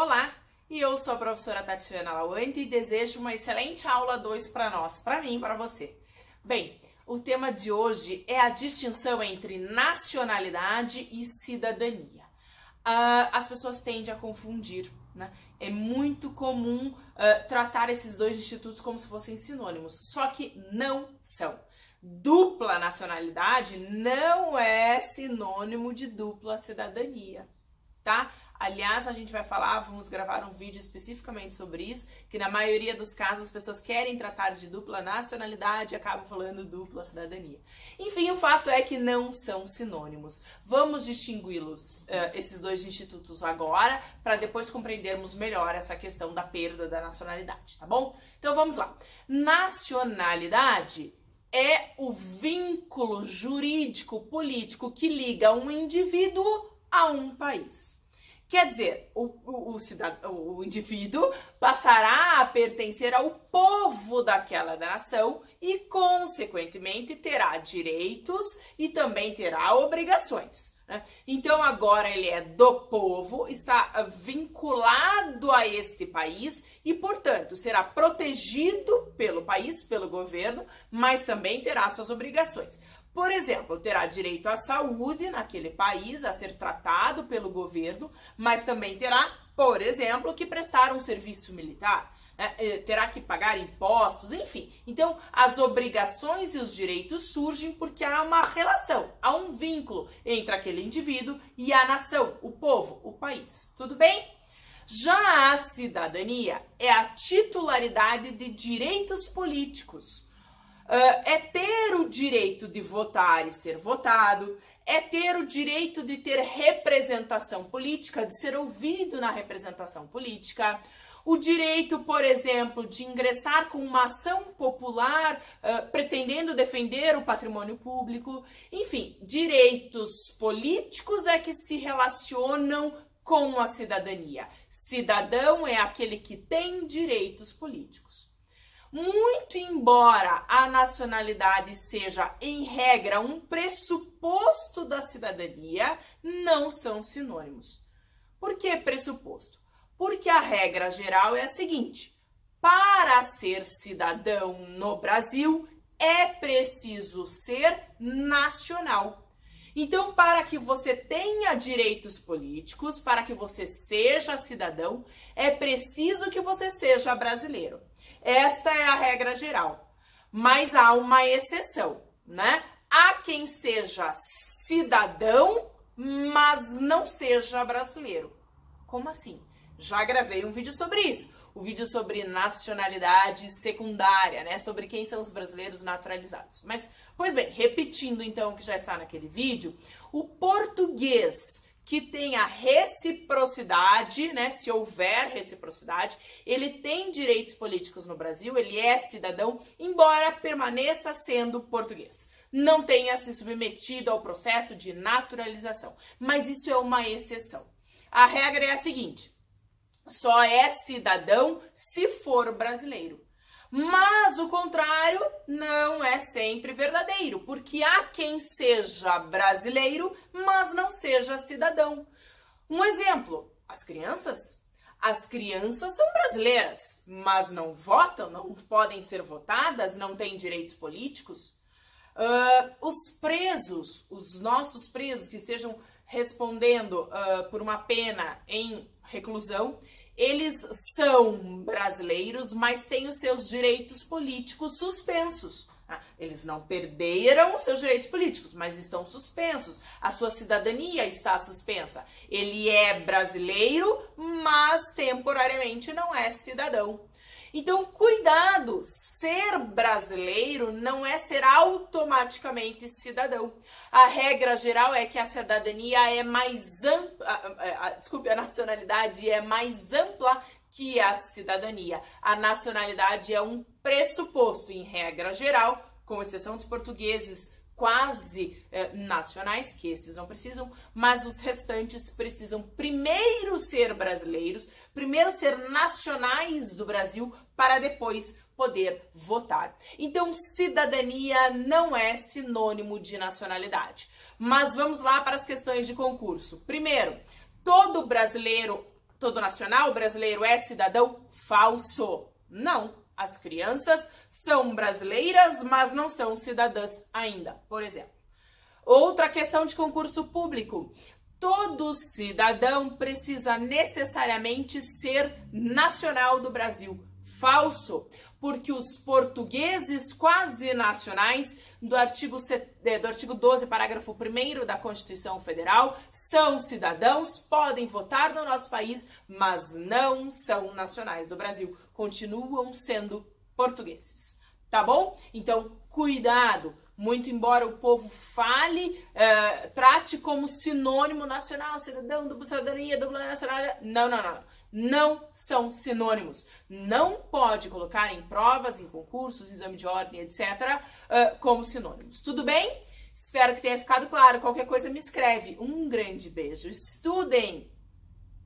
Olá, e eu sou a professora Tatiana Lawante e desejo uma excelente aula 2 para nós, para mim e para você. Bem, o tema de hoje é a distinção entre nacionalidade e cidadania. Uh, as pessoas tendem a confundir, né? É muito comum uh, tratar esses dois institutos como se fossem sinônimos, só que não são. Dupla nacionalidade não é sinônimo de dupla cidadania, tá? Aliás, a gente vai falar, vamos gravar um vídeo especificamente sobre isso, que na maioria dos casos as pessoas querem tratar de dupla nacionalidade e acabam falando dupla cidadania. Enfim, o fato é que não são sinônimos. Vamos distingui-los, uh, esses dois institutos agora, para depois compreendermos melhor essa questão da perda da nacionalidade, tá bom? Então vamos lá. Nacionalidade é o vínculo jurídico político que liga um indivíduo a um país. Quer dizer, o, o, o, cidadão, o indivíduo passará a pertencer ao povo daquela nação e, consequentemente, terá direitos e também terá obrigações. Né? Então, agora ele é do povo, está vinculado a este país e, portanto, será protegido pelo país, pelo governo, mas também terá suas obrigações. Por exemplo, terá direito à saúde naquele país, a ser tratado pelo governo, mas também terá, por exemplo, que prestar um serviço militar. Né? Eh, terá que pagar impostos, enfim. Então, as obrigações e os direitos surgem porque há uma relação, há um vínculo entre aquele indivíduo e a nação, o povo, o país. Tudo bem? Já a cidadania é a titularidade de direitos políticos Uh, é ter direito de votar e ser votado, é ter o direito de ter representação política, de ser ouvido na representação política, o direito, por exemplo, de ingressar com uma ação popular uh, pretendendo defender o patrimônio público, enfim, direitos políticos é que se relacionam com a cidadania. Cidadão é aquele que tem direitos políticos. Muito embora a nacionalidade seja, em regra, um pressuposto da cidadania, não são sinônimos. Por que pressuposto? Porque a regra geral é a seguinte: para ser cidadão no Brasil, é preciso ser nacional. Então, para que você tenha direitos políticos, para que você seja cidadão, é preciso que você seja brasileiro. Esta é a regra geral. Mas há uma exceção, né? Há quem seja cidadão, mas não seja brasileiro. Como assim? Já gravei um vídeo sobre isso. O vídeo sobre nacionalidade secundária, né? Sobre quem são os brasileiros naturalizados. Mas, pois bem, repetindo então o que já está naquele vídeo, o português que tenha reciprocidade, né? Se houver reciprocidade, ele tem direitos políticos no Brasil, ele é cidadão, embora permaneça sendo português. Não tenha se submetido ao processo de naturalização. Mas isso é uma exceção. A regra é a seguinte: só é cidadão se for brasileiro. Mas o contrário não é sempre verdadeiro, porque há quem seja brasileiro, mas não seja cidadão. Um exemplo: as crianças. As crianças são brasileiras, mas não votam, não podem ser votadas, não têm direitos políticos. Uh, os presos, os nossos presos que estejam respondendo uh, por uma pena em reclusão, eles são brasileiros, mas têm os seus direitos políticos suspensos. Ah, eles não perderam os seus direitos políticos, mas estão suspensos. A sua cidadania está suspensa. Ele é brasileiro, mas temporariamente não é cidadão. Então, cuidado! Ser brasileiro não é ser automaticamente cidadão. A regra geral é que a cidadania é mais ampla, desculpe, a nacionalidade é mais ampla que a cidadania. A nacionalidade é um pressuposto, em regra geral, com exceção dos portugueses quase eh, nacionais, que esses não precisam, mas os restantes precisam primeiro ser brasileiros, primeiro ser nacionais do Brasil, para depois poder votar. Então, cidadania não é sinônimo de nacionalidade. Mas vamos lá para as questões de concurso. Primeiro, todo brasileiro todo nacional brasileiro é cidadão falso. Não. As crianças são brasileiras, mas não são cidadãs ainda, por exemplo. Outra questão de concurso público. Todo cidadão precisa necessariamente ser nacional do Brasil. Falso, porque os portugueses quase nacionais do artigo, é, do artigo 12, parágrafo 1 da Constituição Federal são cidadãos, podem votar no nosso país, mas não são nacionais do Brasil, continuam sendo portugueses. Tá bom? Então, cuidado! muito embora o povo fale, uh, trate como sinônimo nacional, cidadão, dupla cidadania, dupla nacionalidade. Não, não, não. Não são sinônimos. Não pode colocar em provas, em concursos, exame de ordem, etc., eh, como sinônimos. Tudo bem? Espero que tenha ficado claro. Qualquer coisa me escreve. Um grande beijo. Estudem!